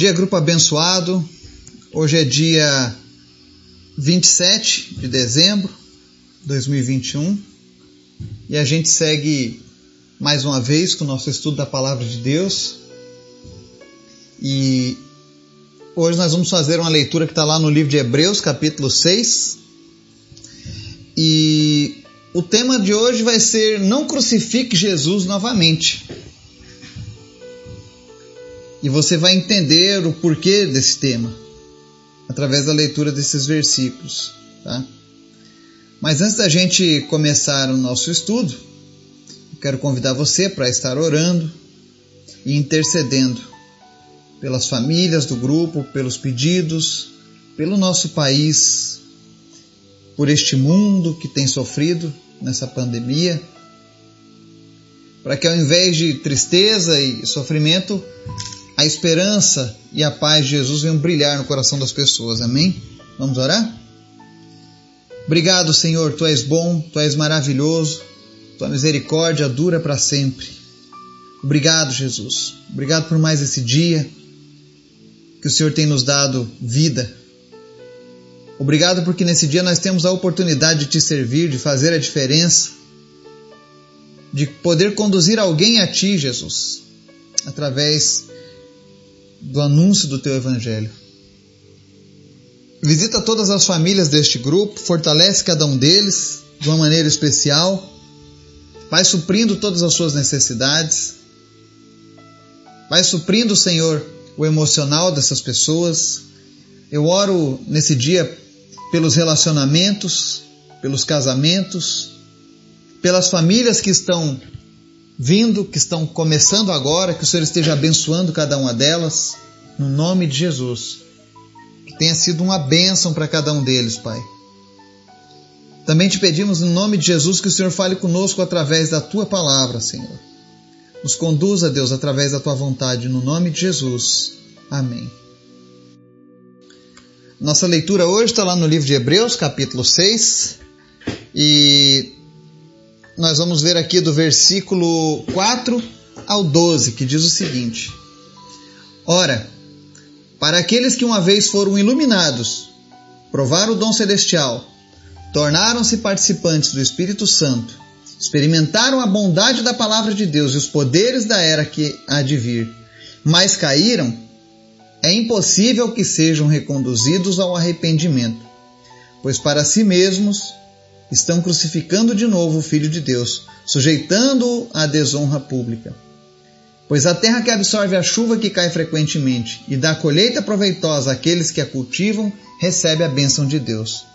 Dia Grupo Abençoado. Hoje é dia 27 de dezembro de 2021 e a gente segue mais uma vez com o nosso estudo da Palavra de Deus. E hoje nós vamos fazer uma leitura que está lá no livro de Hebreus, capítulo 6. E o tema de hoje vai ser Não crucifique Jesus novamente. E você vai entender o porquê desse tema através da leitura desses versículos, tá? Mas antes da gente começar o nosso estudo, quero convidar você para estar orando e intercedendo pelas famílias do grupo, pelos pedidos, pelo nosso país, por este mundo que tem sofrido nessa pandemia, para que ao invés de tristeza e sofrimento, a esperança e a paz de Jesus venham brilhar no coração das pessoas. Amém? Vamos orar? Obrigado, Senhor, tu és bom, tu és maravilhoso, tua misericórdia dura para sempre. Obrigado, Jesus. Obrigado por mais esse dia que o Senhor tem nos dado vida. Obrigado porque nesse dia nós temos a oportunidade de te servir, de fazer a diferença, de poder conduzir alguém a ti, Jesus, através do anúncio do teu evangelho. Visita todas as famílias deste grupo, fortalece cada um deles de uma maneira especial, vai suprindo todas as suas necessidades, vai suprindo, Senhor, o emocional dessas pessoas. Eu oro nesse dia pelos relacionamentos, pelos casamentos, pelas famílias que estão vindo, que estão começando agora, que o Senhor esteja abençoando cada uma delas, no nome de Jesus. Que tenha sido uma bênção para cada um deles, Pai. Também te pedimos, no nome de Jesus, que o Senhor fale conosco através da tua palavra, Senhor. Nos conduza, Deus, através da tua vontade, no nome de Jesus. Amém. Nossa leitura hoje está lá no livro de Hebreus, capítulo 6, e nós vamos ver aqui do versículo 4 ao 12, que diz o seguinte: Ora, para aqueles que uma vez foram iluminados, provaram o dom celestial, tornaram-se participantes do Espírito Santo, experimentaram a bondade da palavra de Deus e os poderes da era que há de vir, mas caíram, é impossível que sejam reconduzidos ao arrependimento, pois para si mesmos estão crucificando de novo o Filho de Deus, sujeitando-o à desonra pública. Pois a terra que absorve a chuva que cai frequentemente e dá colheita proveitosa àqueles que a cultivam, recebe a bênção de Deus.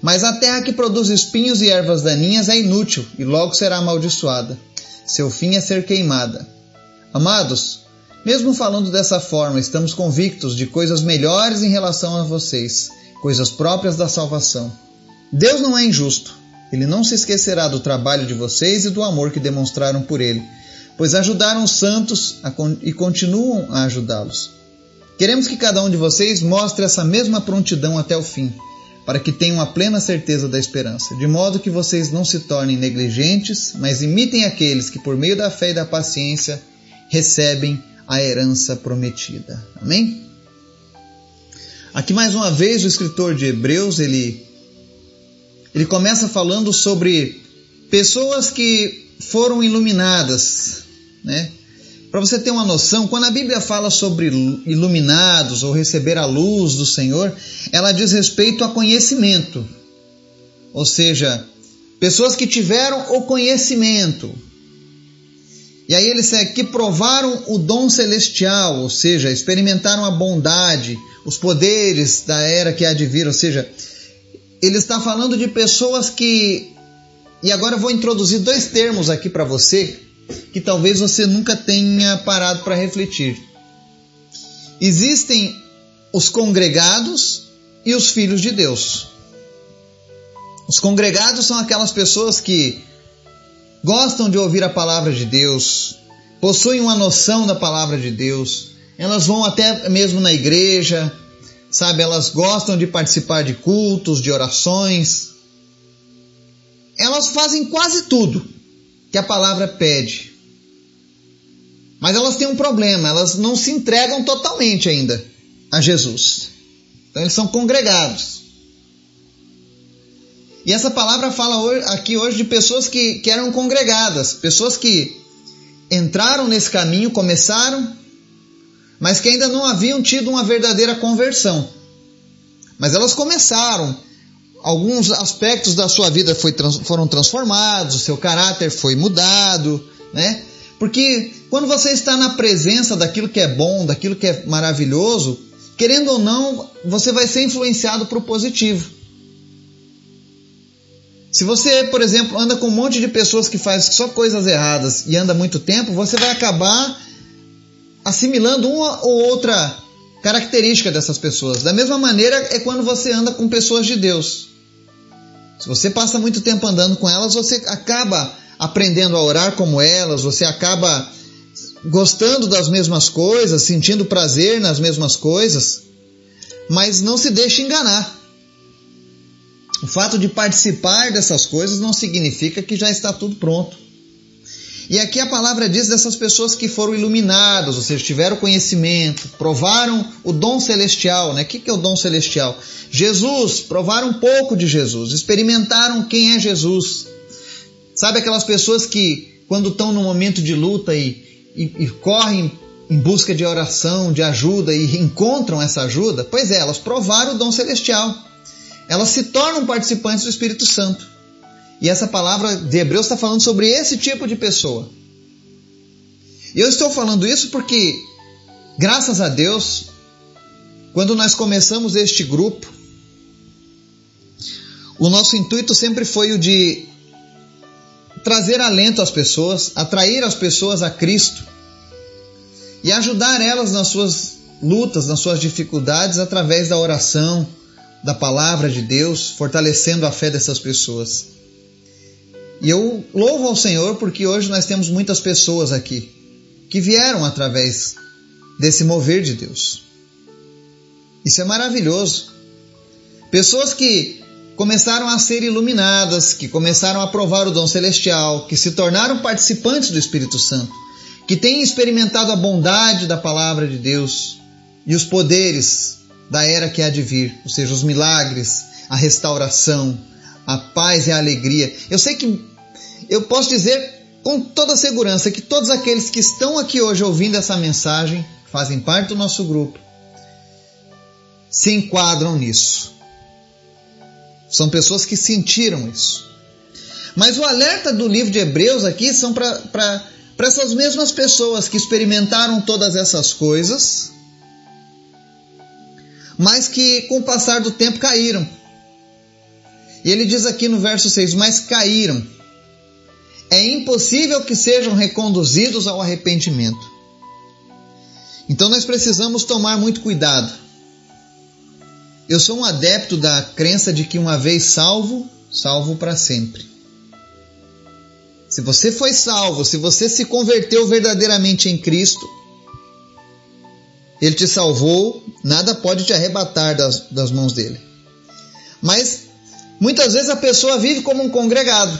Mas a terra que produz espinhos e ervas daninhas é inútil e logo será amaldiçoada. Seu fim é ser queimada. Amados, mesmo falando dessa forma, estamos convictos de coisas melhores em relação a vocês, coisas próprias da salvação. Deus não é injusto. Ele não se esquecerá do trabalho de vocês e do amor que demonstraram por ele, pois ajudaram os santos e continuam a ajudá-los. Queremos que cada um de vocês mostre essa mesma prontidão até o fim, para que tenham a plena certeza da esperança, de modo que vocês não se tornem negligentes, mas imitem aqueles que, por meio da fé e da paciência, recebem a herança prometida. Amém? Aqui mais uma vez o escritor de Hebreus ele ele começa falando sobre pessoas que foram iluminadas, né? Para você ter uma noção, quando a Bíblia fala sobre iluminados ou receber a luz do Senhor, ela diz respeito a conhecimento. Ou seja, pessoas que tiveram o conhecimento. E aí eles que provaram o dom celestial, ou seja, experimentaram a bondade, os poderes da era que há de vir, ou seja, ele está falando de pessoas que. E agora eu vou introduzir dois termos aqui para você que talvez você nunca tenha parado para refletir. Existem os congregados e os filhos de Deus. Os congregados são aquelas pessoas que gostam de ouvir a palavra de Deus, possuem uma noção da palavra de Deus, elas vão até mesmo na igreja, sabe? Elas gostam de participar de cultos, de orações. Elas fazem quase tudo que a palavra pede. Mas elas têm um problema, elas não se entregam totalmente ainda a Jesus. Então eles são congregados. E essa palavra fala aqui hoje de pessoas que, que eram congregadas, pessoas que entraram nesse caminho, começaram, mas que ainda não haviam tido uma verdadeira conversão. Mas elas começaram, alguns aspectos da sua vida foi, foram transformados, o seu caráter foi mudado, né? Porque quando você está na presença daquilo que é bom, daquilo que é maravilhoso, querendo ou não, você vai ser influenciado para o positivo. Se você, por exemplo, anda com um monte de pessoas que fazem só coisas erradas e anda muito tempo, você vai acabar assimilando uma ou outra característica dessas pessoas. Da mesma maneira é quando você anda com pessoas de Deus. Se você passa muito tempo andando com elas, você acaba aprendendo a orar como elas, você acaba gostando das mesmas coisas, sentindo prazer nas mesmas coisas, mas não se deixe enganar. O fato de participar dessas coisas não significa que já está tudo pronto. E aqui a palavra diz dessas pessoas que foram iluminadas, ou seja, tiveram conhecimento, provaram o dom celestial. Né? O que é o dom celestial? Jesus, provaram um pouco de Jesus, experimentaram quem é Jesus. Sabe aquelas pessoas que, quando estão no momento de luta e, e, e correm em busca de oração, de ajuda e encontram essa ajuda? Pois é, elas provaram o dom celestial. Elas se tornam participantes do Espírito Santo. E essa palavra de Hebreus está falando sobre esse tipo de pessoa. E eu estou falando isso porque, graças a Deus, quando nós começamos este grupo, o nosso intuito sempre foi o de trazer alento às pessoas, atrair as pessoas a Cristo e ajudar elas nas suas lutas, nas suas dificuldades através da oração, da palavra de Deus, fortalecendo a fé dessas pessoas. E eu louvo ao Senhor porque hoje nós temos muitas pessoas aqui que vieram através desse mover de Deus. Isso é maravilhoso. Pessoas que começaram a ser iluminadas, que começaram a provar o dom celestial, que se tornaram participantes do Espírito Santo, que têm experimentado a bondade da palavra de Deus e os poderes da era que há de vir, ou seja, os milagres, a restauração, a paz e a alegria. Eu sei que eu posso dizer com toda segurança que todos aqueles que estão aqui hoje ouvindo essa mensagem, fazem parte do nosso grupo, se enquadram nisso. São pessoas que sentiram isso. Mas o alerta do livro de Hebreus aqui são para essas mesmas pessoas que experimentaram todas essas coisas, mas que com o passar do tempo caíram. E ele diz aqui no verso 6: Mas caíram. É impossível que sejam reconduzidos ao arrependimento. Então nós precisamos tomar muito cuidado. Eu sou um adepto da crença de que uma vez salvo, salvo para sempre. Se você foi salvo, se você se converteu verdadeiramente em Cristo, Ele te salvou, nada pode te arrebatar das, das mãos dele. Mas Muitas vezes a pessoa vive como um congregado.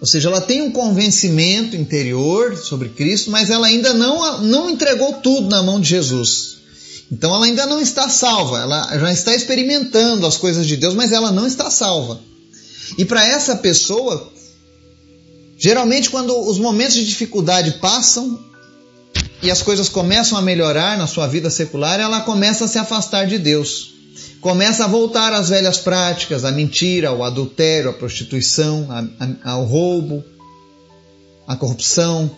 Ou seja, ela tem um convencimento interior sobre Cristo, mas ela ainda não, não entregou tudo na mão de Jesus. Então ela ainda não está salva, ela já está experimentando as coisas de Deus, mas ela não está salva. E para essa pessoa, geralmente quando os momentos de dificuldade passam e as coisas começam a melhorar na sua vida secular, ela começa a se afastar de Deus começa a voltar às velhas práticas, a mentira, ao adultério, à prostituição, ao roubo, à corrupção,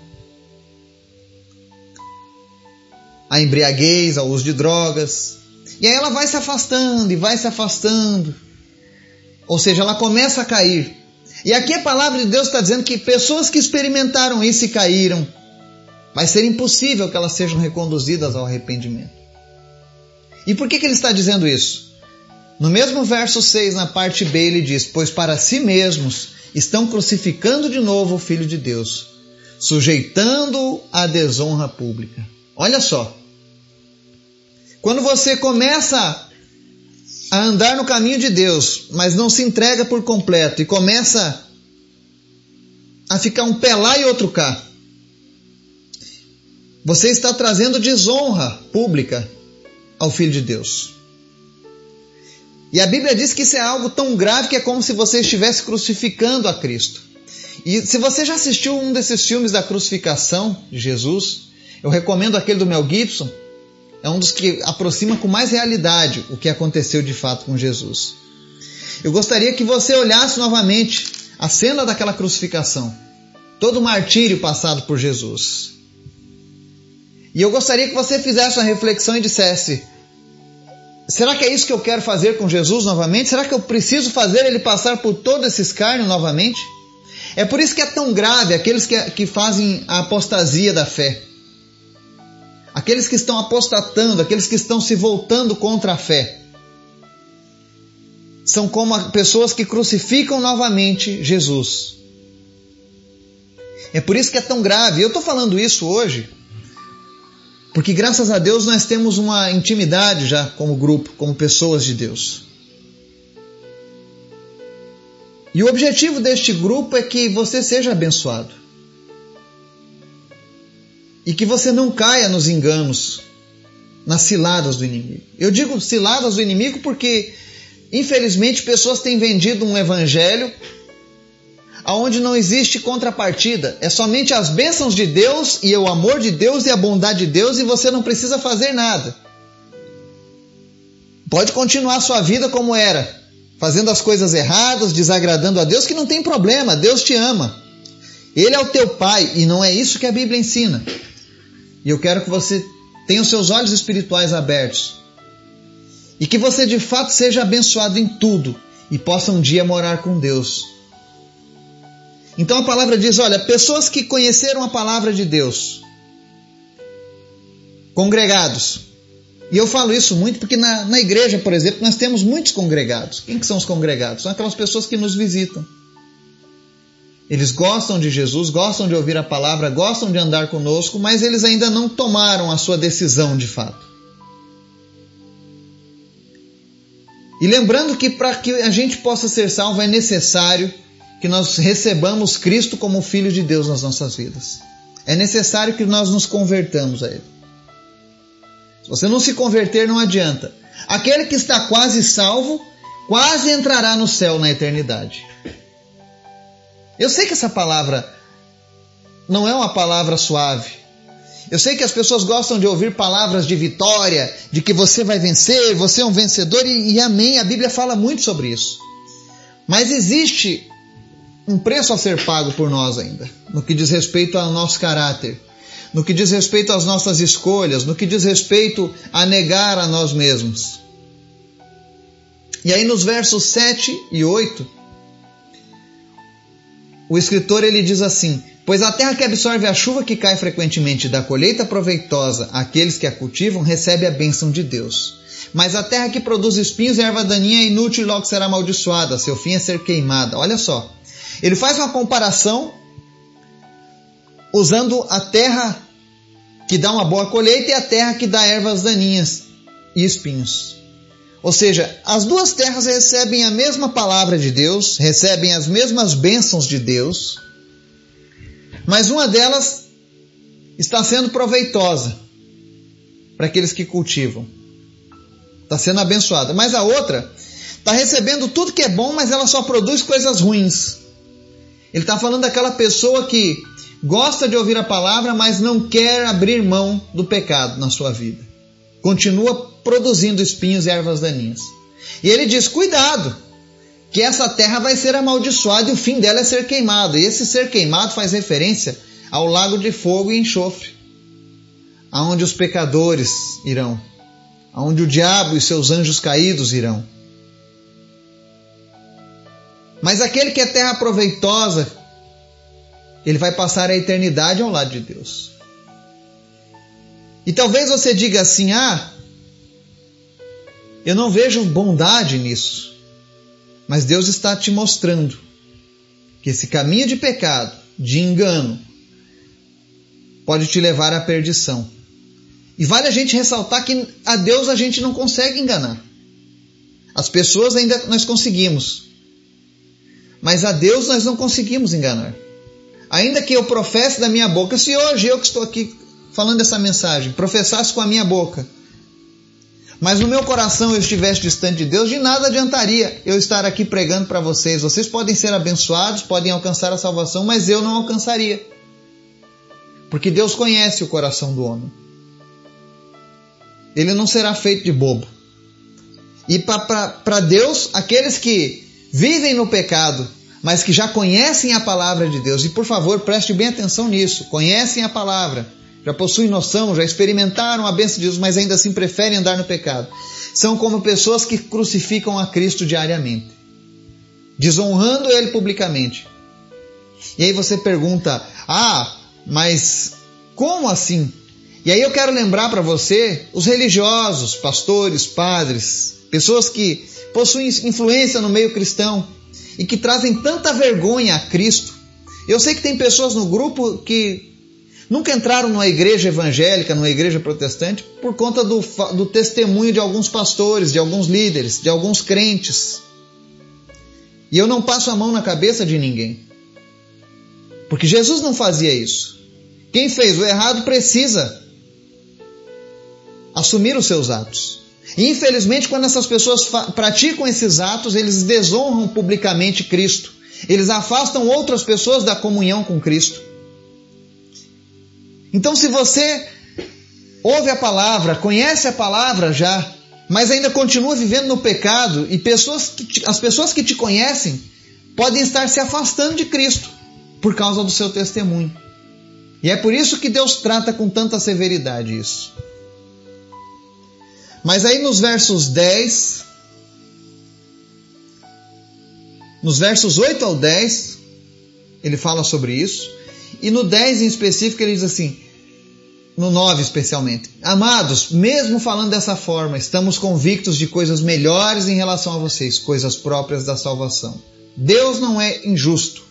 à embriaguez, ao uso de drogas. E aí ela vai se afastando e vai se afastando. Ou seja, ela começa a cair. E aqui a palavra de Deus está dizendo que pessoas que experimentaram isso e caíram, vai ser impossível que elas sejam reconduzidas ao arrependimento. E por que, que ele está dizendo isso? No mesmo verso 6, na parte B, ele diz: Pois para si mesmos estão crucificando de novo o Filho de Deus, sujeitando à desonra pública. Olha só. Quando você começa a andar no caminho de Deus, mas não se entrega por completo e começa a ficar um pé lá e outro cá, você está trazendo desonra pública ao Filho de Deus. E a Bíblia diz que isso é algo tão grave que é como se você estivesse crucificando a Cristo. E se você já assistiu um desses filmes da crucificação de Jesus, eu recomendo aquele do Mel Gibson. É um dos que aproxima com mais realidade o que aconteceu de fato com Jesus. Eu gostaria que você olhasse novamente a cena daquela crucificação, todo o martírio passado por Jesus. E eu gostaria que você fizesse uma reflexão e dissesse: será que é isso que eu quero fazer com Jesus novamente? Será que eu preciso fazer ele passar por todo esse escárnio novamente? É por isso que é tão grave aqueles que, que fazem a apostasia da fé. Aqueles que estão apostatando, aqueles que estão se voltando contra a fé. São como pessoas que crucificam novamente Jesus. É por isso que é tão grave. Eu estou falando isso hoje porque, graças a Deus, nós temos uma intimidade já como grupo, como pessoas de Deus. E o objetivo deste grupo é que você seja abençoado. E que você não caia nos enganos, nas ciladas do inimigo. Eu digo ciladas do inimigo porque, infelizmente, pessoas têm vendido um evangelho onde não existe contrapartida. É somente as bênçãos de Deus e o amor de Deus e a bondade de Deus e você não precisa fazer nada. Pode continuar sua vida como era, fazendo as coisas erradas, desagradando a Deus, que não tem problema, Deus te ama. Ele é o teu pai e não é isso que a Bíblia ensina. E eu quero que você tenha os seus olhos espirituais abertos e que você de fato seja abençoado em tudo e possa um dia morar com Deus. Então a palavra diz: olha, pessoas que conheceram a palavra de Deus, congregados, e eu falo isso muito porque na, na igreja, por exemplo, nós temos muitos congregados. Quem que são os congregados? São aquelas pessoas que nos visitam. Eles gostam de Jesus, gostam de ouvir a palavra, gostam de andar conosco, mas eles ainda não tomaram a sua decisão de fato. E lembrando que para que a gente possa ser salvo é necessário que nós recebamos Cristo como Filho de Deus nas nossas vidas. É necessário que nós nos convertamos a Ele. Se você não se converter, não adianta. Aquele que está quase salvo, quase entrará no céu na eternidade. Eu sei que essa palavra não é uma palavra suave. Eu sei que as pessoas gostam de ouvir palavras de vitória, de que você vai vencer, você é um vencedor, e, e amém, a Bíblia fala muito sobre isso. Mas existe um preço a ser pago por nós ainda, no que diz respeito ao nosso caráter, no que diz respeito às nossas escolhas, no que diz respeito a negar a nós mesmos. E aí nos versos 7 e 8, o escritor ele diz assim: Pois a terra que absorve a chuva que cai frequentemente da colheita proveitosa àqueles que a cultivam recebe a bênção de Deus. Mas a terra que produz espinhos e erva daninha é inútil e logo será amaldiçoada, seu fim é ser queimada. Olha só, ele faz uma comparação usando a terra que dá uma boa colheita e a terra que dá ervas daninhas e espinhos. Ou seja, as duas terras recebem a mesma palavra de Deus, recebem as mesmas bênçãos de Deus, mas uma delas está sendo proveitosa para aqueles que cultivam. Está sendo abençoada. Mas a outra está recebendo tudo que é bom, mas ela só produz coisas ruins. Ele está falando daquela pessoa que gosta de ouvir a palavra, mas não quer abrir mão do pecado na sua vida. Continua produzindo espinhos e ervas daninhas. E ele diz: cuidado, que essa terra vai ser amaldiçoada e o fim dela é ser queimado. E esse ser queimado faz referência ao lago de fogo e enxofre, aonde os pecadores irão, aonde o diabo e seus anjos caídos irão. Mas aquele que é terra proveitosa, ele vai passar a eternidade ao lado de Deus. E talvez você diga assim: ah, eu não vejo bondade nisso. Mas Deus está te mostrando que esse caminho de pecado, de engano, pode te levar à perdição. E vale a gente ressaltar que a Deus a gente não consegue enganar. As pessoas ainda nós conseguimos. Mas a Deus nós não conseguimos enganar. Ainda que eu professe da minha boca, se hoje eu que estou aqui falando essa mensagem, professasse com a minha boca, mas no meu coração eu estivesse distante de Deus, de nada adiantaria eu estar aqui pregando para vocês. Vocês podem ser abençoados, podem alcançar a salvação, mas eu não alcançaria. Porque Deus conhece o coração do homem. Ele não será feito de bobo. E para Deus, aqueles que vivem no pecado, mas que já conhecem a palavra de Deus, e por favor preste bem atenção nisso, conhecem a palavra, já possuem noção, já experimentaram a bênção de Deus, mas ainda assim preferem andar no pecado. São como pessoas que crucificam a Cristo diariamente, desonrando Ele publicamente. E aí você pergunta: ah, mas como assim? E aí eu quero lembrar para você os religiosos, pastores, padres, pessoas que possuem influência no meio cristão e que trazem tanta vergonha a Cristo. Eu sei que tem pessoas no grupo que Nunca entraram numa igreja evangélica, numa igreja protestante, por conta do, do testemunho de alguns pastores, de alguns líderes, de alguns crentes. E eu não passo a mão na cabeça de ninguém. Porque Jesus não fazia isso. Quem fez o errado precisa assumir os seus atos. Infelizmente, quando essas pessoas praticam esses atos, eles desonram publicamente Cristo. Eles afastam outras pessoas da comunhão com Cristo. Então, se você ouve a palavra, conhece a palavra já, mas ainda continua vivendo no pecado, e pessoas te, as pessoas que te conhecem podem estar se afastando de Cristo por causa do seu testemunho. E é por isso que Deus trata com tanta severidade isso. Mas aí nos versos 10, nos versos 8 ao 10, ele fala sobre isso. E no 10 em específico ele diz assim, no 9 especialmente: Amados, mesmo falando dessa forma, estamos convictos de coisas melhores em relação a vocês, coisas próprias da salvação. Deus não é injusto.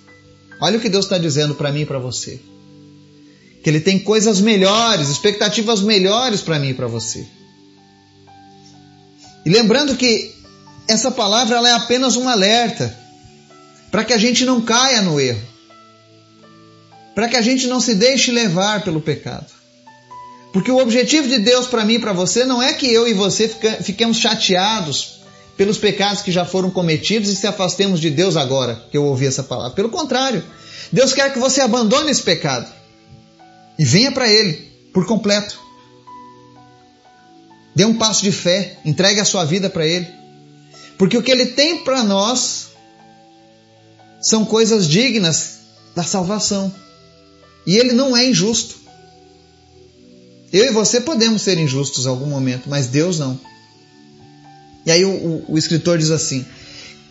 Olha o que Deus está dizendo para mim e para você. Que Ele tem coisas melhores, expectativas melhores para mim e para você. E lembrando que essa palavra ela é apenas um alerta para que a gente não caia no erro para que a gente não se deixe levar pelo pecado. Porque o objetivo de Deus para mim e para você não é que eu e você fiquemos chateados pelos pecados que já foram cometidos e se afastemos de Deus agora que eu ouvi essa palavra. Pelo contrário, Deus quer que você abandone esse pecado e venha para Ele por completo. Dê um passo de fé, entregue a sua vida para Ele. Porque o que Ele tem para nós são coisas dignas da salvação. E ele não é injusto. Eu e você podemos ser injustos em algum momento, mas Deus não. E aí o, o, o escritor diz assim,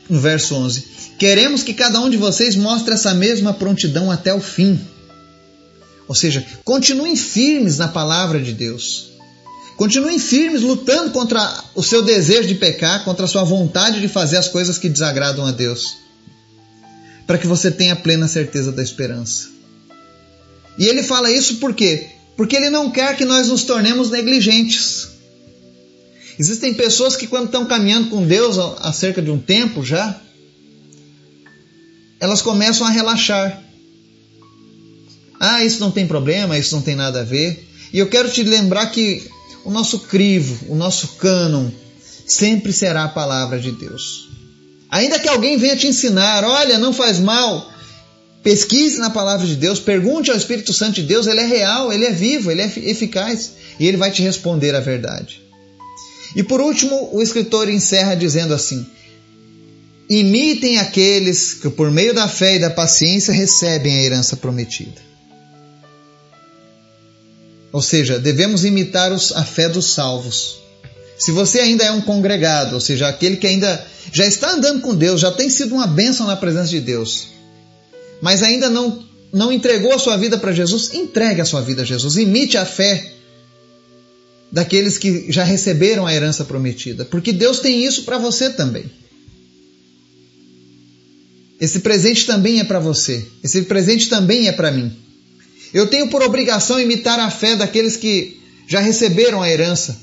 no verso 11: Queremos que cada um de vocês mostre essa mesma prontidão até o fim. Ou seja, continuem firmes na palavra de Deus. Continuem firmes lutando contra o seu desejo de pecar, contra a sua vontade de fazer as coisas que desagradam a Deus. Para que você tenha plena certeza da esperança. E ele fala isso por quê? Porque ele não quer que nós nos tornemos negligentes. Existem pessoas que, quando estão caminhando com Deus há cerca de um tempo já, elas começam a relaxar. Ah, isso não tem problema, isso não tem nada a ver. E eu quero te lembrar que o nosso crivo, o nosso cânon, sempre será a palavra de Deus. Ainda que alguém venha te ensinar, olha, não faz mal, Pesquise na palavra de Deus, pergunte ao Espírito Santo de Deus, ele é real, ele é vivo, ele é eficaz e ele vai te responder a verdade. E por último, o escritor encerra dizendo assim: Imitem aqueles que, por meio da fé e da paciência, recebem a herança prometida. Ou seja, devemos imitar os, a fé dos salvos. Se você ainda é um congregado, ou seja, aquele que ainda já está andando com Deus, já tem sido uma bênção na presença de Deus, mas ainda não, não entregou a sua vida para Jesus, entregue a sua vida a Jesus. Imite a fé daqueles que já receberam a herança prometida, porque Deus tem isso para você também. Esse presente também é para você. Esse presente também é para mim. Eu tenho por obrigação imitar a fé daqueles que já receberam a herança.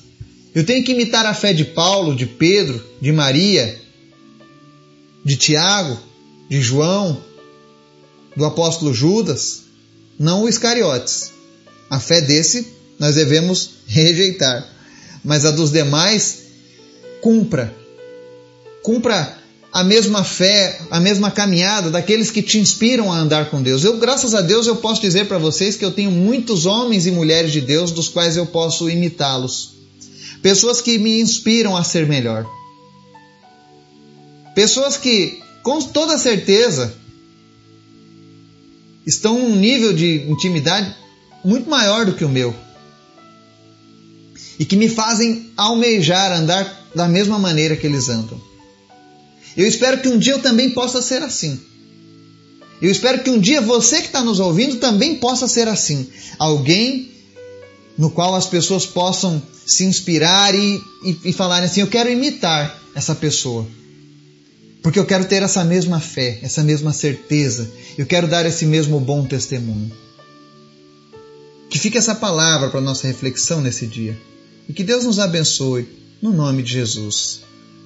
Eu tenho que imitar a fé de Paulo, de Pedro, de Maria, de Tiago, de João, do apóstolo Judas, não o Iscariotes. A fé desse nós devemos rejeitar, mas a dos demais, cumpra. Cumpra a mesma fé, a mesma caminhada daqueles que te inspiram a andar com Deus. Eu, graças a Deus, eu posso dizer para vocês que eu tenho muitos homens e mulheres de Deus dos quais eu posso imitá-los. Pessoas que me inspiram a ser melhor. Pessoas que, com toda certeza, estão em um nível de intimidade muito maior do que o meu. E que me fazem almejar andar da mesma maneira que eles andam. Eu espero que um dia eu também possa ser assim. Eu espero que um dia você que está nos ouvindo também possa ser assim. Alguém no qual as pessoas possam se inspirar e, e, e falarem assim: eu quero imitar essa pessoa. Porque eu quero ter essa mesma fé, essa mesma certeza. Eu quero dar esse mesmo bom testemunho. Que fique essa palavra para nossa reflexão nesse dia. E que Deus nos abençoe, no nome de Jesus.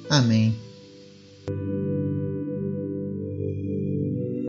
Amém. Thank you.